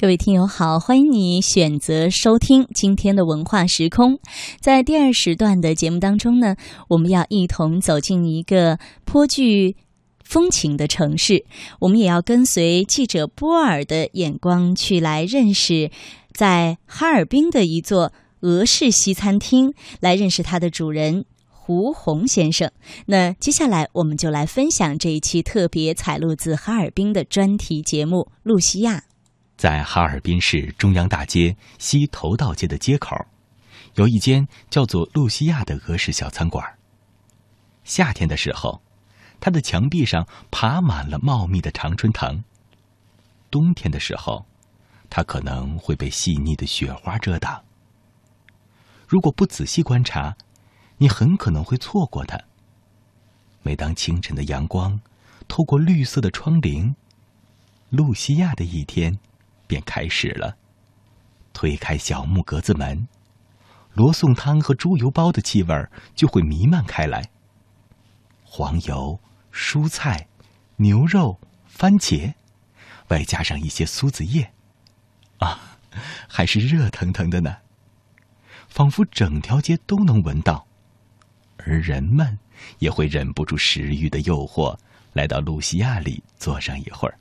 各位听友好，欢迎你选择收听今天的文化时空。在第二时段的节目当中呢，我们要一同走进一个颇具风情的城市，我们也要跟随记者波尔的眼光去来认识在哈尔滨的一座俄式西餐厅，来认识它的主人胡红先生。那接下来我们就来分享这一期特别采录自哈尔滨的专题节目《露西亚》。在哈尔滨市中央大街西头道街的街口，有一间叫做“露西亚”的俄式小餐馆。夏天的时候，它的墙壁上爬满了茂密的常春藤；冬天的时候，它可能会被细腻的雪花遮挡。如果不仔细观察，你很可能会错过它。每当清晨的阳光透过绿色的窗棂，露西亚的一天。便开始了。推开小木格子门，罗宋汤和猪油包的气味就会弥漫开来。黄油、蔬菜、牛肉、番茄，外加上一些苏子叶，啊，还是热腾腾的呢。仿佛整条街都能闻到，而人们也会忍不住食欲的诱惑，来到露西亚里坐上一会儿。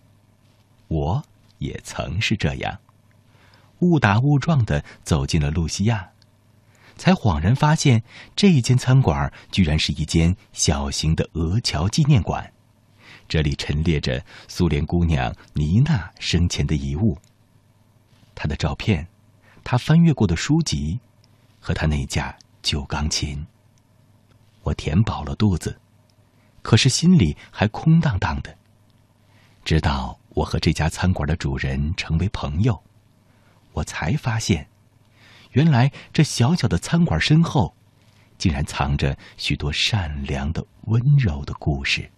我。也曾是这样，误打误撞的走进了露西亚，才恍然发现这一间餐馆居然是一间小型的俄侨纪念馆。这里陈列着苏联姑娘妮娜生前的遗物，她的照片，她翻阅过的书籍，和她那架旧钢琴。我填饱了肚子，可是心里还空荡荡的，直到。我和这家餐馆的主人成为朋友，我才发现，原来这小小的餐馆身后，竟然藏着许多善良的、温柔的故事。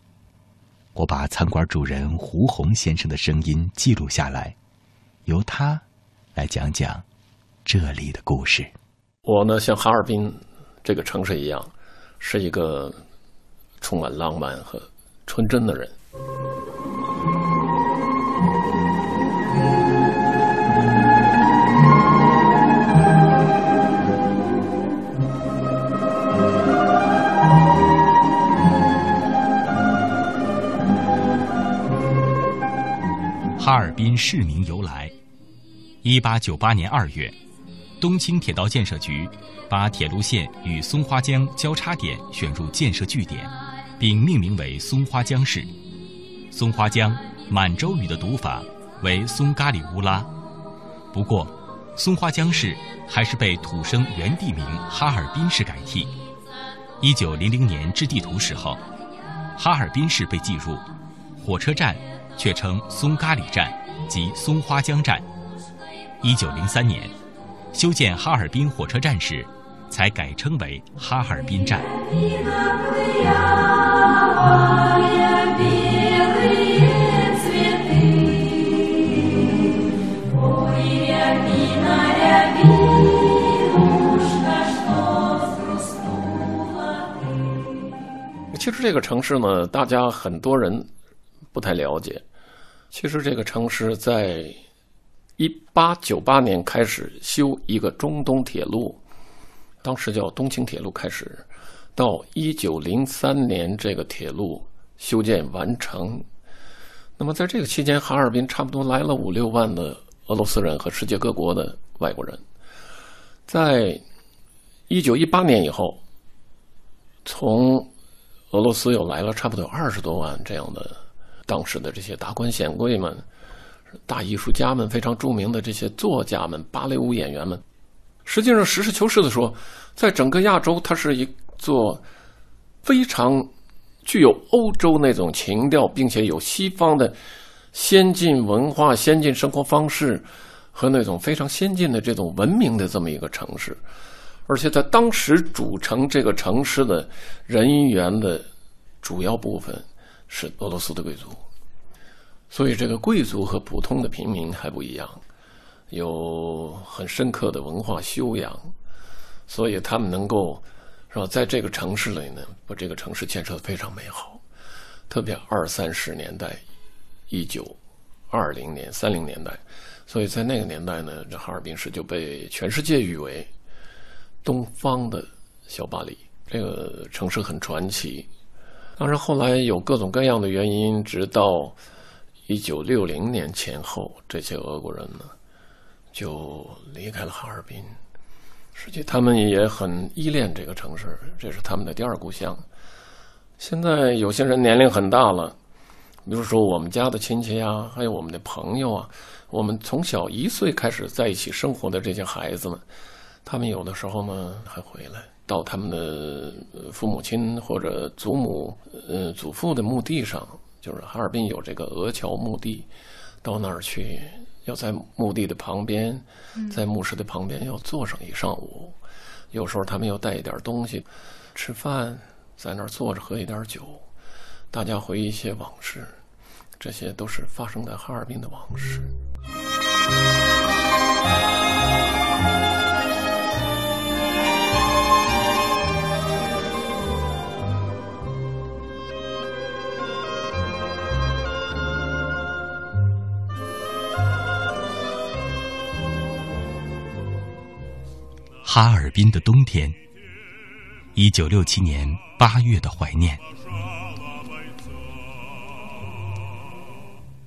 我把餐馆主人胡红先生的声音记录下来，由他来讲讲这里的故事。我呢，像哈尔滨这个城市一样，是一个充满浪漫和纯真的人。滨市名由来：一八九八年二月，东青铁道建设局把铁路线与松花江交叉点选入建设据点，并命名为松花江市。松花江满洲语的读法为松咖里乌拉，不过松花江市还是被土生原地名哈尔滨市改替。一九零零年制地图时候，哈尔滨市被记入，火车站。却称松咖里站及松花江站。一九零三年，修建哈尔滨火车站时，才改称为哈尔滨站。其实这个城市呢，大家很多人不太了解。其实这个城市在一八九八年开始修一个中东铁路，当时叫东青铁路，开始到一九零三年这个铁路修建完成。那么在这个期间，哈尔滨差不多来了五六万的俄罗斯人和世界各国的外国人。在一九一八年以后，从俄罗斯又来了差不多有二十多万这样的。当时的这些达官显贵们、大艺术家们、非常著名的这些作家们、芭蕾舞演员们，实际上实事求是的说，在整个亚洲，它是一座非常具有欧洲那种情调，并且有西方的先进文化、先进生活方式和那种非常先进的这种文明的这么一个城市。而且在当时组成这个城市的人员的主要部分。是俄罗斯的贵族，所以这个贵族和普通的平民还不一样，有很深刻的文化修养，所以他们能够是吧，在这个城市里呢，把这个城市建设的非常美好。特别二三十年代，一九二零年、三零年代，所以在那个年代呢，这哈尔滨市就被全世界誉为东方的小巴黎。这个城市很传奇。当然，后来有各种各样的原因，直到一九六零年前后，这些俄国人呢就离开了哈尔滨。实际他们也很依恋这个城市，这是他们的第二故乡。现在有些人年龄很大了，比如说我们家的亲戚啊，还有我们的朋友啊。我们从小一岁开始在一起生活的这些孩子们，他们有的时候呢还回来到他们的父母亲或者祖母、呃祖父的墓地上，就是哈尔滨有这个鹅桥墓地，到那儿去，要在墓地的旁边，在墓室的旁边要坐上一上午。有时候他们要带一点东西，吃饭，在那儿坐着喝一点酒，大家回忆一些往事。这些都是发生在哈尔滨的往事。哈尔滨的冬天，一九六七年八月的怀念。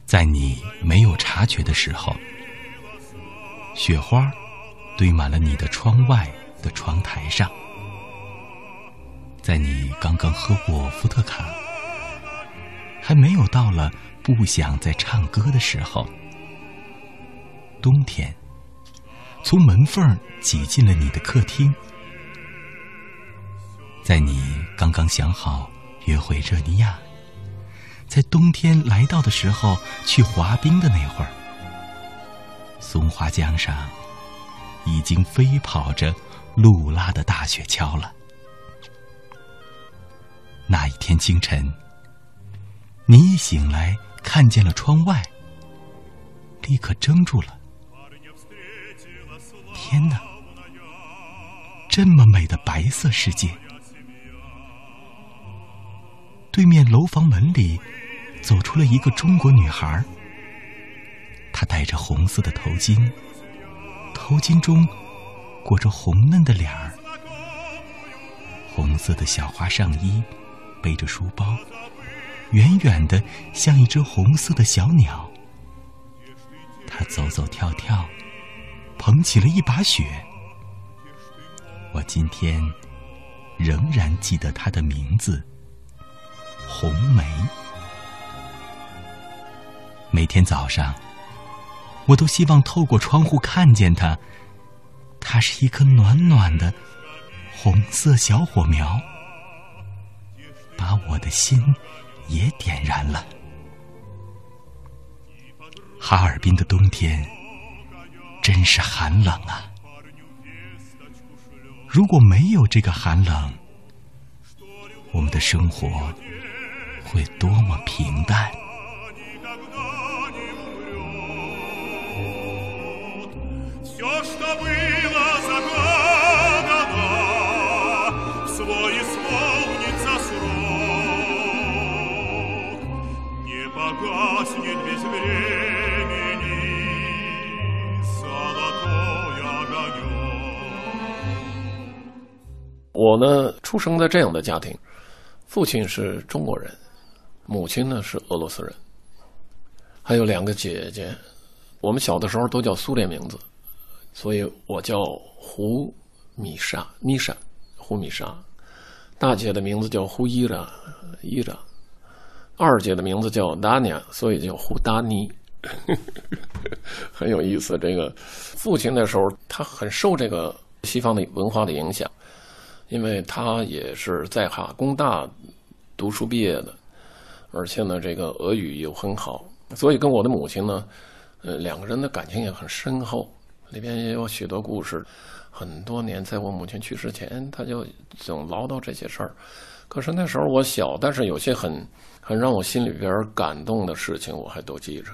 在你没有察觉的时候，雪花堆满了你的窗外的窗台上。在你刚刚喝过伏特卡，还没有到了不想再唱歌的时候，冬天从门缝挤进了你的客厅。在你刚刚想好约会热尼亚。在冬天来到的时候，去滑冰的那会儿，松花江上已经飞跑着露拉的大雪橇了。那一天清晨，你一醒来看见了窗外，立刻怔住了。天哪，这么美的白色世界！对面楼房门里。走出了一个中国女孩，她戴着红色的头巾，头巾中裹着红嫩的脸儿，红色的小花上衣，背着书包，远远的像一只红色的小鸟。她走走跳跳，捧起了一把雪。我今天仍然记得他的名字——红梅。每天早上，我都希望透过窗户看见它。它是一颗暖暖的红色小火苗，把我的心也点燃了。哈尔滨的冬天真是寒冷啊！如果没有这个寒冷，我们的生活会多么平淡。我呢，出生在这样的家庭，父亲是中国人，母亲呢是俄罗斯人，还有两个姐姐。我们小的时候都叫苏联名字，所以我叫胡米莎妮莎，胡米莎。大姐的名字叫胡伊拉伊拉，二姐的名字叫达尼亚，所以叫胡达尼。很有意思。这个父亲那时候他很受这个西方的文化的影响。因为他也是在哈工大读书毕业的，而且呢，这个俄语又很好，所以跟我的母亲呢，呃，两个人的感情也很深厚。里边也有许多故事。很多年，在我母亲去世前，他就总唠叨这些事儿。可是那时候我小，但是有些很很让我心里边感动的事情，我还都记着。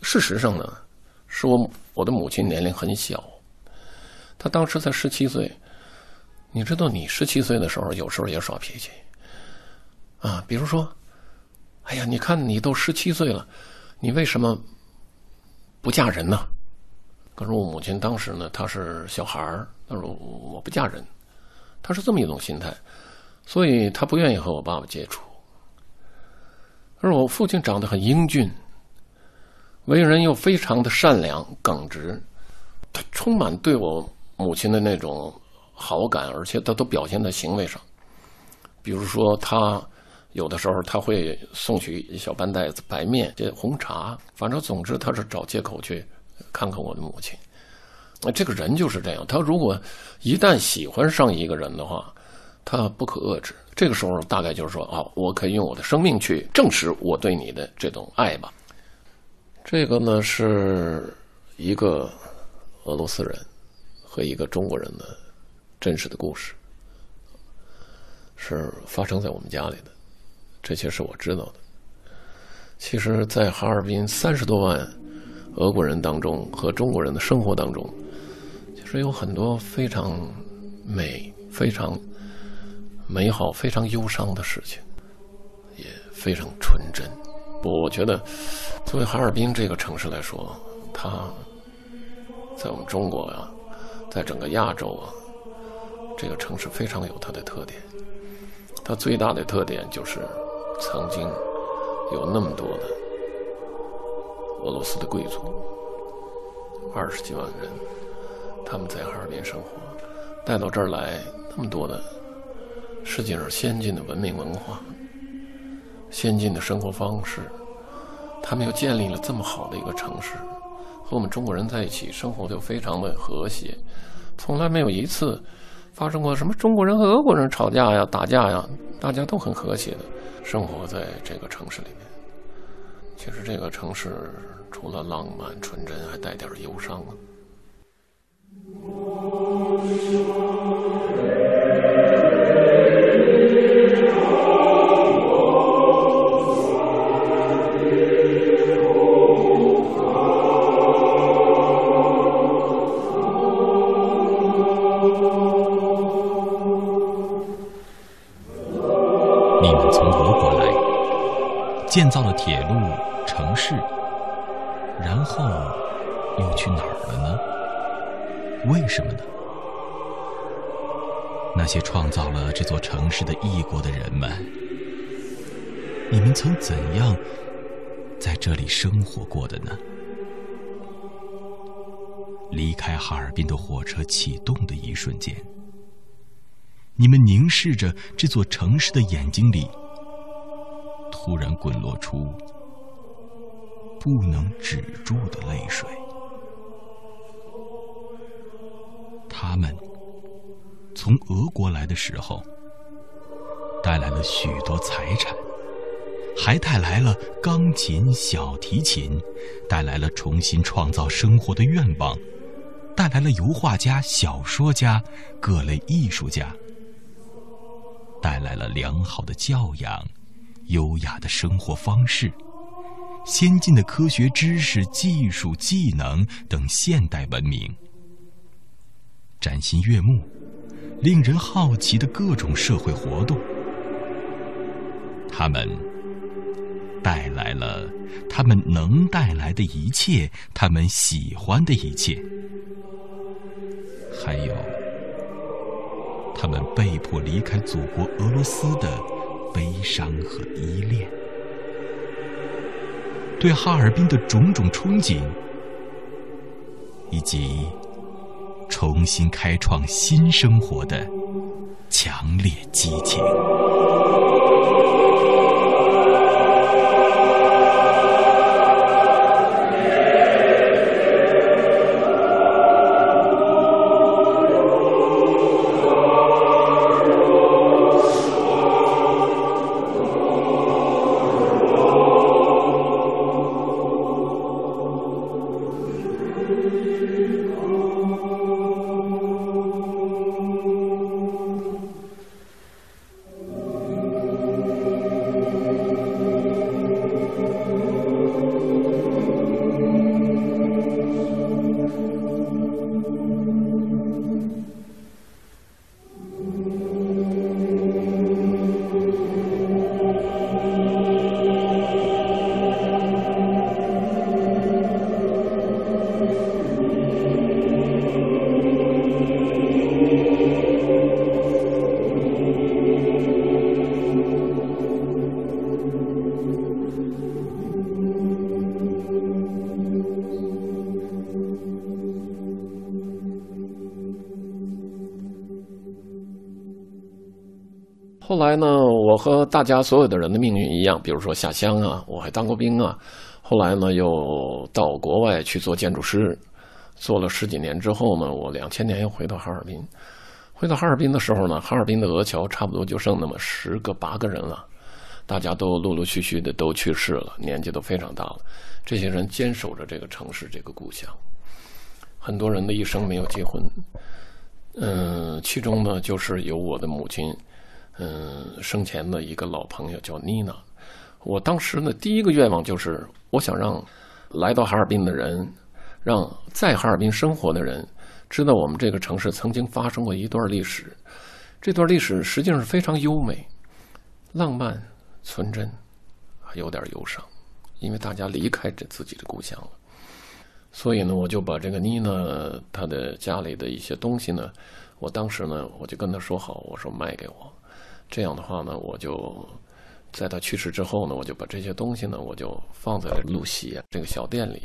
事实上呢，是我我的母亲年龄很小，她当时才十七岁。你知道，你十七岁的时候，有时候也耍脾气，啊，比如说，哎呀，你看你都十七岁了，你为什么不嫁人呢。可是我母亲当时呢，她是小孩儿，她说我不嫁人，她是这么一种心态，所以她不愿意和我爸爸接触。而我父亲长得很英俊，为人又非常的善良耿直，他充满对我母亲的那种好感，而且他都表现在行为上。比如说，他有的时候他会送去一小半袋子白面、这红茶，反正总之他是找借口去看看我的母亲。那这个人就是这样，他如果一旦喜欢上一个人的话，他不可遏制。这个时候大概就是说啊，我可以用我的生命去证实我对你的这种爱吧。这个呢是一个俄罗斯人和一个中国人的真实的故事，是发生在我们家里的。这些是我知道的。其实，在哈尔滨三十多万俄国人当中和中国人的生活当中，其实有很多非常美、非常。美好、非常忧伤的事情，也非常纯真。我觉得，作为哈尔滨这个城市来说，它在我们中国啊，在整个亚洲啊，这个城市非常有它的特点。它最大的特点就是，曾经有那么多的俄罗斯的贵族，二十几万人，他们在哈尔滨生活，带到这儿来那么多的。世界上先进的文明文化、先进的生活方式，他们又建立了这么好的一个城市，和我们中国人在一起生活就非常的和谐，从来没有一次发生过什么中国人和俄国人吵架呀、打架呀，大家都很和谐的生活在这个城市里面。其实这个城市除了浪漫纯真，还带点忧伤啊。建造了铁路、城市，然后又去哪儿了呢？为什么呢？那些创造了这座城市的异国的人们，你们曾怎样在这里生活过的呢？离开哈尔滨的火车启动的一瞬间，你们凝视着这座城市的眼睛里。突然滚落出不能止住的泪水。他们从俄国来的时候，带来了许多财产，还带来了钢琴、小提琴，带来了重新创造生活的愿望，带来了油画家、小说家、各类艺术家，带来了良好的教养。优雅的生活方式，先进的科学知识、技术、技能等现代文明，崭新悦目、令人好奇的各种社会活动，他们带来了他们能带来的一切，他们喜欢的一切，还有他们被迫离开祖国俄罗斯的。悲伤和依恋，对哈尔滨的种种憧憬，以及重新开创新生活的强烈激情。后来呢，我和大家所有的人的命运一样，比如说下乡啊，我还当过兵啊。后来呢，又到国外去做建筑师，做了十几年之后呢，我两千年又回到哈尔滨。回到哈尔滨的时候呢，哈尔滨的俄侨差不多就剩那么十个八个人了，大家都陆陆续续的都去世了，年纪都非常大了。这些人坚守着这个城市，这个故乡。很多人的一生没有结婚，嗯，其中呢，就是有我的母亲，嗯，生前的一个老朋友叫妮娜。我当时呢，第一个愿望就是，我想让来到哈尔滨的人，让在哈尔滨生活的人，知道我们这个城市曾经发生过一段历史。这段历史实际上是非常优美、浪漫、纯真，还有点忧伤，因为大家离开这自己的故乡了。所以呢，我就把这个妮娜她的家里的一些东西呢，我当时呢，我就跟她说好，我说卖给我，这样的话呢，我就。在他去世之后呢，我就把这些东西呢，我就放在了露西这个小店里，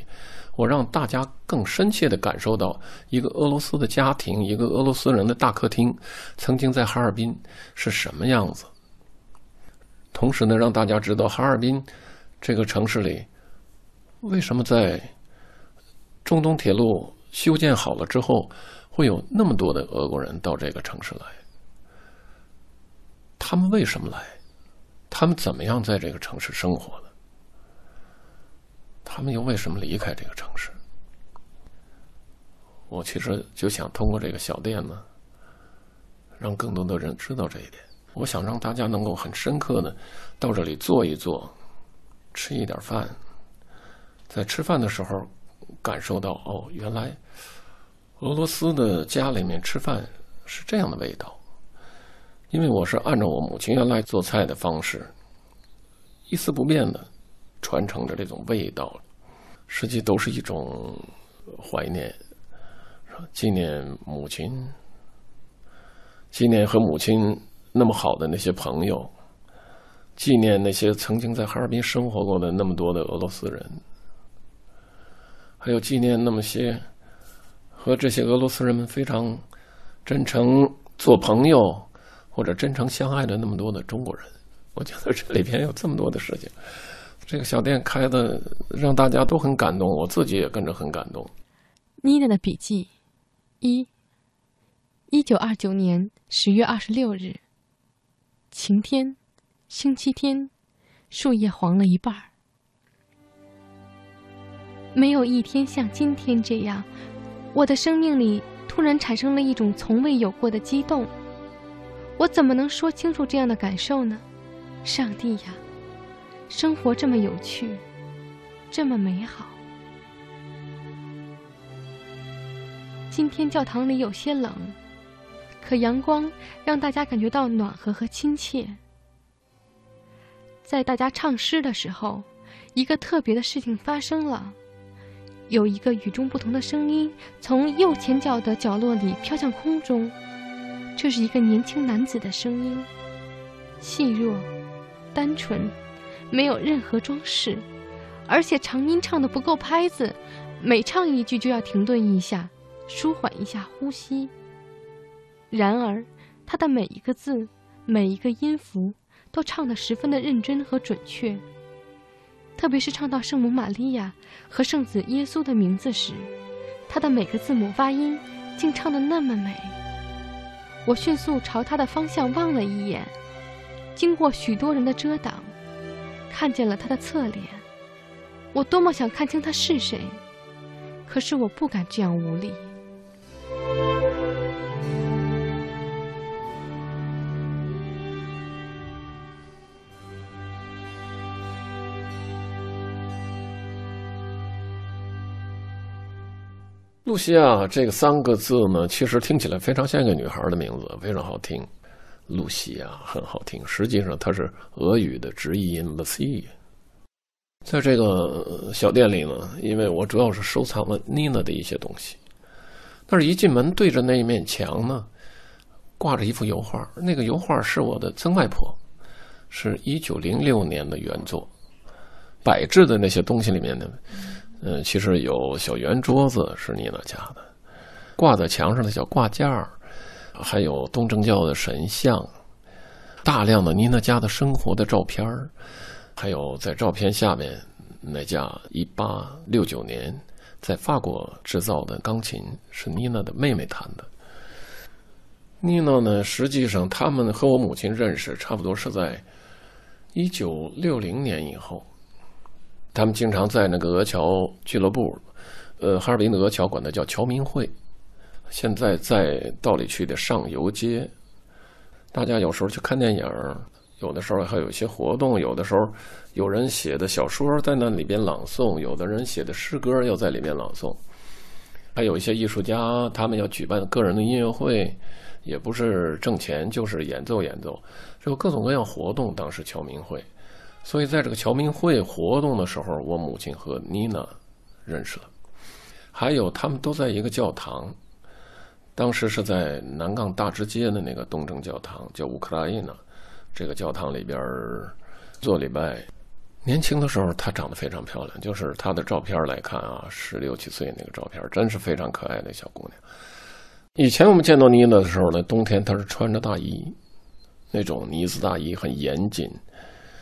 我让大家更深切地感受到一个俄罗斯的家庭，一个俄罗斯人的大客厅，曾经在哈尔滨是什么样子。同时呢，让大家知道哈尔滨这个城市里，为什么在中东铁路修建好了之后，会有那么多的俄国人到这个城市来？他们为什么来？他们怎么样在这个城市生活的？他们又为什么离开这个城市？我其实就想通过这个小店呢，让更多的人知道这一点。我想让大家能够很深刻的到这里坐一坐，吃一点饭，在吃饭的时候感受到哦，原来俄罗斯的家里面吃饭是这样的味道。因为我是按照我母亲原来做菜的方式，一丝不变的传承着这种味道，实际都是一种怀念，纪念母亲，纪念和母亲那么好的那些朋友，纪念那些曾经在哈尔滨生活过的那么多的俄罗斯人，还有纪念那么些和这些俄罗斯人们非常真诚做朋友。或者真诚相爱的那么多的中国人，我觉得这里边有这么多的事情。这个小店开的让大家都很感动，我自己也跟着很感动。妮娜的笔记：一，一九二九年十月二十六日，晴天，星期天，树叶黄了一半儿。没有一天像今天这样，我的生命里突然产生了一种从未有过的激动。我怎么能说清楚这样的感受呢？上帝呀，生活这么有趣，这么美好。今天教堂里有些冷，可阳光让大家感觉到暖和和亲切。在大家唱诗的时候，一个特别的事情发生了，有一个与众不同的声音从右前角的角落里飘向空中。这是一个年轻男子的声音，细弱、单纯，没有任何装饰，而且长音唱的不够拍子，每唱一句就要停顿一下，舒缓一下呼吸。然而，他的每一个字、每一个音符都唱得十分的认真和准确，特别是唱到圣母玛利亚和圣子耶稣的名字时，他的每个字母发音竟唱得那么美。我迅速朝他的方向望了一眼，经过许多人的遮挡，看见了他的侧脸。我多么想看清他是谁，可是我不敢这样无礼。露西亚这个三个字呢，其实听起来非常像一个女孩的名字，非常好听。露西亚很好听，实际上它是俄语的直译音 “Lucy”。在这个小店里呢，因为我主要是收藏了妮娜的一些东西，但是一进门对着那一面墙呢，挂着一幅油画。那个油画是我的曾外婆，是一九零六年的原作。摆置的那些东西里面呢。嗯，其实有小圆桌子是妮娜家的，挂在墙上的小挂件儿，还有东正教的神像，大量的妮娜家的生活的照片儿还有在照片下面那架一八六九年在法国制造的钢琴是妮娜的妹妹弹的。妮娜呢，实际上他们和我母亲认识差不多是在一九六零年以后，他们经常在那个俄桥俱乐部，呃，哈尔滨的俄桥管它叫侨民会，现在在道里区的上游街。大家有时候去看电影，有的时候还有一些活动，有的时候有人写的小说在那里边朗诵，有的人写的诗歌要在里面朗诵，还有一些艺术家，他们要举办个人的音乐会，也不是挣钱，就是演奏演奏，就各种各样活动。当时侨民会，所以在这个侨民会活动的时候，我母亲和妮娜认识了，还有他们都在一个教堂。当时是在南岗大直街的那个东正教堂，叫乌克兰呢。这个教堂里边做礼拜。年轻的时候，她长得非常漂亮，就是她的照片来看啊，十六七岁那个照片，真是非常可爱的小姑娘。以前我们见到妮娜的时候呢，冬天她是穿着大衣，那种呢子大衣很严谨。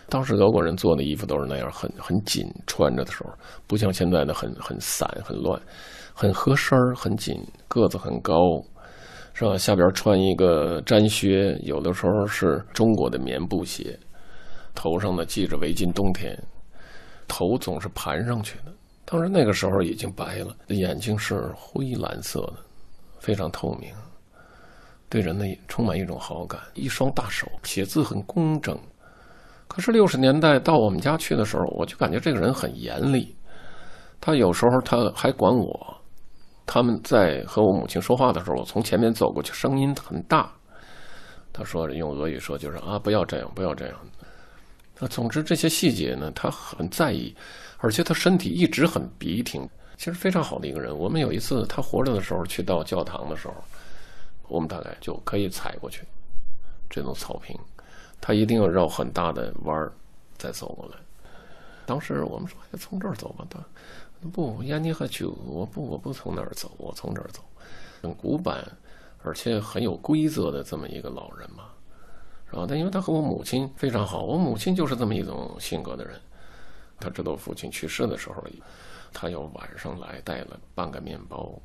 当时德国人做的衣服都是那样，很很紧，穿着的时候不像现在的很很散很乱。很合身儿，很紧，个子很高，是吧？下边穿一个毡靴，有的时候是中国的棉布鞋，头上呢系着围巾，冬天头总是盘上去的。当然那个时候已经白了，眼睛是灰蓝色的，非常透明，对人呢充满一种好感。一双大手，写字很工整。可是六十年代到我们家去的时候，我就感觉这个人很严厉，他有时候他还管我。他们在和我母亲说话的时候，我从前面走过去，声音很大。他说用俄语说就是啊，不要这样，不要这样。那总之这些细节呢，他很在意，而且他身体一直很笔挺，其实非常好的一个人。我们有一次他活着的时候去到教堂的时候，我们大概就可以踩过去这种草坪，他一定要绕很大的弯儿再走过来。当时我们说从这儿走吧，他。不，亚尼和酒，我不，我不从那儿走，我从这儿走，很古板，而且很有规则的这么一个老人嘛，是吧？但因为他和我母亲非常好，我母亲就是这么一种性格的人。他知道父亲去世的时候，他要晚上来带了半个面包，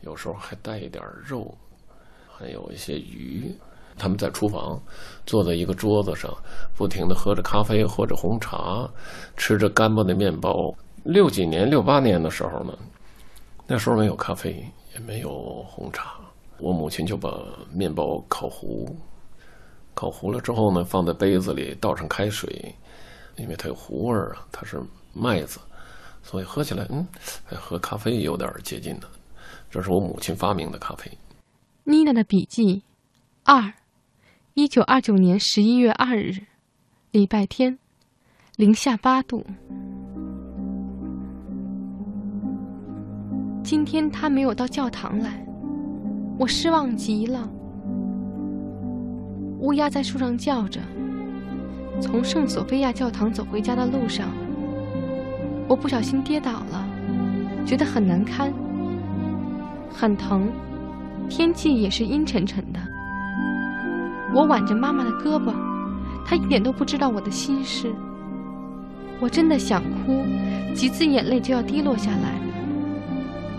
有时候还带一点肉，还有一些鱼。他们在厨房坐在一个桌子上，不停的喝着咖啡，喝着红茶，吃着干巴的面包。六几年、六八年的时候呢，那时候没有咖啡，也没有红茶。我母亲就把面包烤糊，烤糊了之后呢，放在杯子里，倒上开水，因为它有糊味儿啊，它是麦子，所以喝起来，嗯，和咖啡有点接近的。这是我母亲发明的咖啡。妮娜的笔记，二，一九二九年十一月二日，礼拜天，零下八度。今天他没有到教堂来，我失望极了。乌鸦在树上叫着。从圣索菲亚教堂走回家的路上，我不小心跌倒了，觉得很难堪，很疼，天气也是阴沉沉的。我挽着妈妈的胳膊，她一点都不知道我的心事。我真的想哭，几次眼泪就要滴落下来。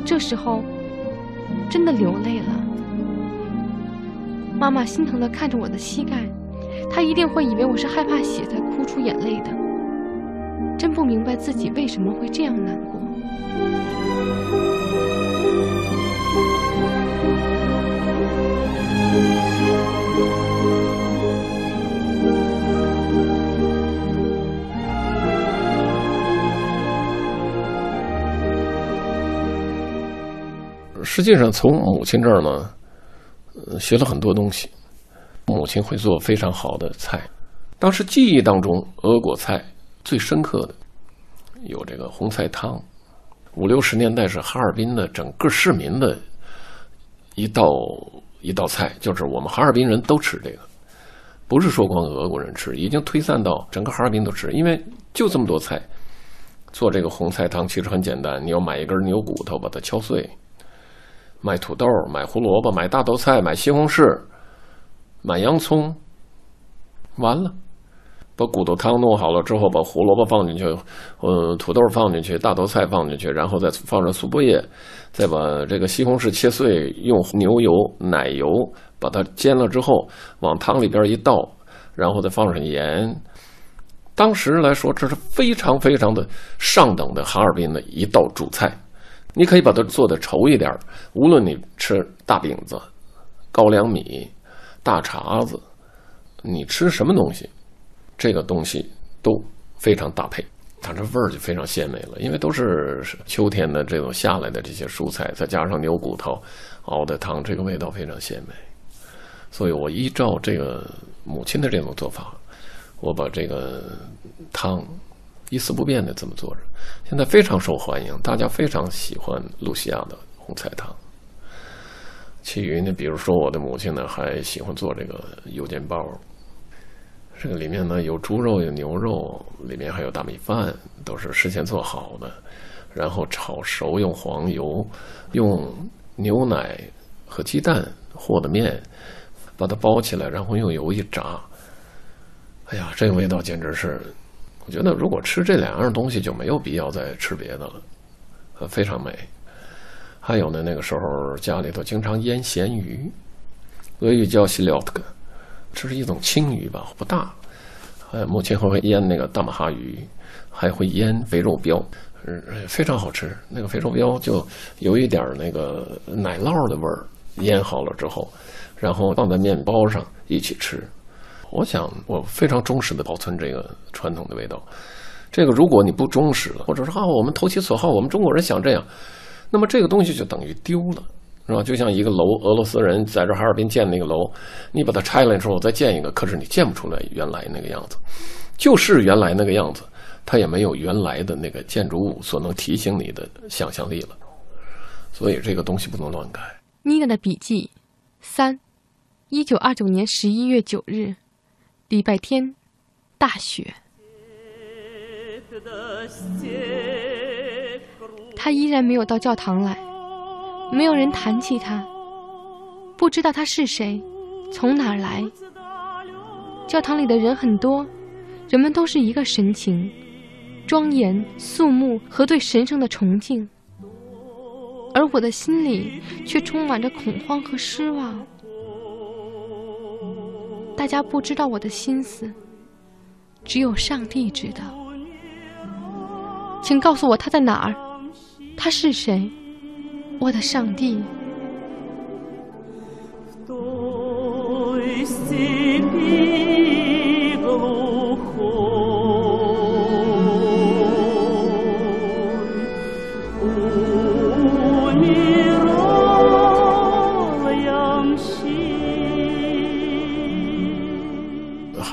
这时候，真的流泪了。妈妈心疼的看着我的膝盖，她一定会以为我是害怕血才哭出眼泪的。真不明白自己为什么会这样难过。实际上，从母亲这儿呢，学了很多东西。母亲会做非常好的菜。当时记忆当中，俄国菜最深刻的有这个红菜汤。五六十年代是哈尔滨的整个市民的一道一道菜，就是我们哈尔滨人都吃这个，不是说光俄国人吃，已经推散到整个哈尔滨都吃。因为就这么多菜，做这个红菜汤其实很简单，你要买一根牛骨头，把它敲碎。买土豆，买胡萝卜，买大头菜，买西红柿，买洋葱，完了。把骨头汤弄好了之后，把胡萝卜放进去，呃，土豆放进去，大头菜放进去，然后再放上苏泊叶，再把这个西红柿切碎，用牛油、奶油把它煎了之后，往汤里边一倒，然后再放上盐。当时来说，这是非常非常的上等的哈尔滨的一道主菜。你可以把它做的稠一点，无论你吃大饼子、高粱米、大碴子，你吃什么东西？这个东西都非常搭配，它这味儿就非常鲜美了。因为都是秋天的这种下来的这些蔬菜，再加上牛骨头熬的汤，这个味道非常鲜美。所以我依照这个母亲的这种做法，我把这个汤一丝不变的这么做着，现在非常受欢迎，大家非常喜欢露西亚的红菜汤。其余呢，比如说我的母亲呢，还喜欢做这个油煎包。这个里面呢有猪肉有牛肉，里面还有大米饭，都是事先做好的，然后炒熟，用黄油，用牛奶和鸡蛋和的面，把它包起来，然后用油一炸。哎呀，这个味道简直是，我觉得如果吃这两样东西就没有必要再吃别的了，呃，非常美。还有呢，那个时候家里头经常腌咸鱼，俄语叫西廖特克。这是一种青鱼吧，不大。呃，母亲还会腌那个大马哈鱼，还会腌肥肉膘，嗯，非常好吃。那个肥肉膘就有一点那个奶酪的味儿，腌好了之后，然后放在面包上一起吃。我想，我非常忠实的保存这个传统的味道。这个如果你不忠实了，或者说啊，我们投其所好，我们中国人想这样，那么这个东西就等于丢了。是吧？就像一个楼，俄罗斯人在这哈尔滨建那个楼，你把它拆了之后再建一个，可是你建不出来原来那个样子，就是原来那个样子，它也没有原来的那个建筑物所能提醒你的想象力了。所以这个东西不能乱改。妮娜的笔记：三，一九二九年十一月九日，礼拜天，大雪。他依然没有到教堂来。没有人谈起他，不知道他是谁，从哪儿来。教堂里的人很多，人们都是一个神情，庄严肃穆和对神圣的崇敬，而我的心里却充满着恐慌和失望。大家不知道我的心思，只有上帝知道。请告诉我他在哪儿，他是谁？我的上帝！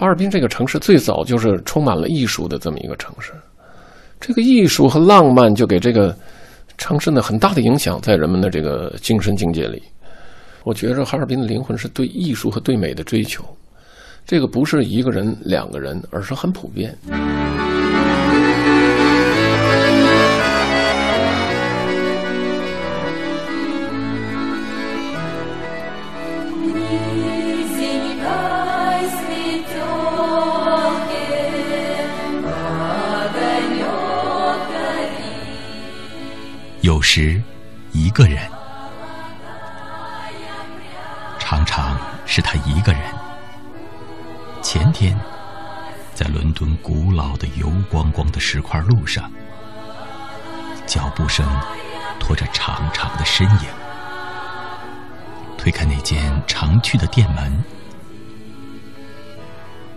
哈尔滨这个城市最早就是充满了艺术的这么一个城市，这个艺术和浪漫就给这个。城市呢，很大的影响在人们的这个精神境界里。我觉着哈尔滨的灵魂是对艺术和对美的追求，这个不是一个人、两个人，而是很普遍。时，一个人，常常是他一个人。前天，在伦敦古老的油光光的石块路上，脚步声拖着长长的身影，推开那间常去的店门。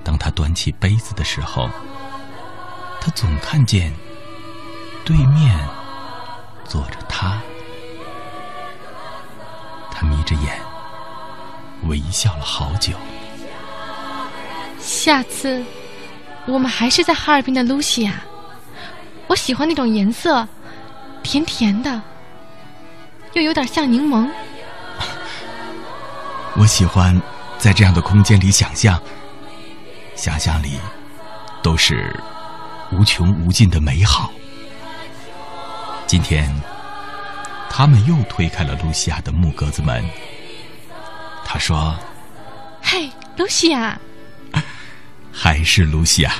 当他端起杯子的时候，他总看见对面。坐着他，他眯着眼，微笑了好久。下次我们还是在哈尔滨的露西亚。我喜欢那种颜色，甜甜的，又有点像柠檬。我喜欢在这样的空间里想象，想象里都是无穷无尽的美好。今天，他们又推开了露西亚的木格子门。他说：“嘿，露西亚。”还是露西亚。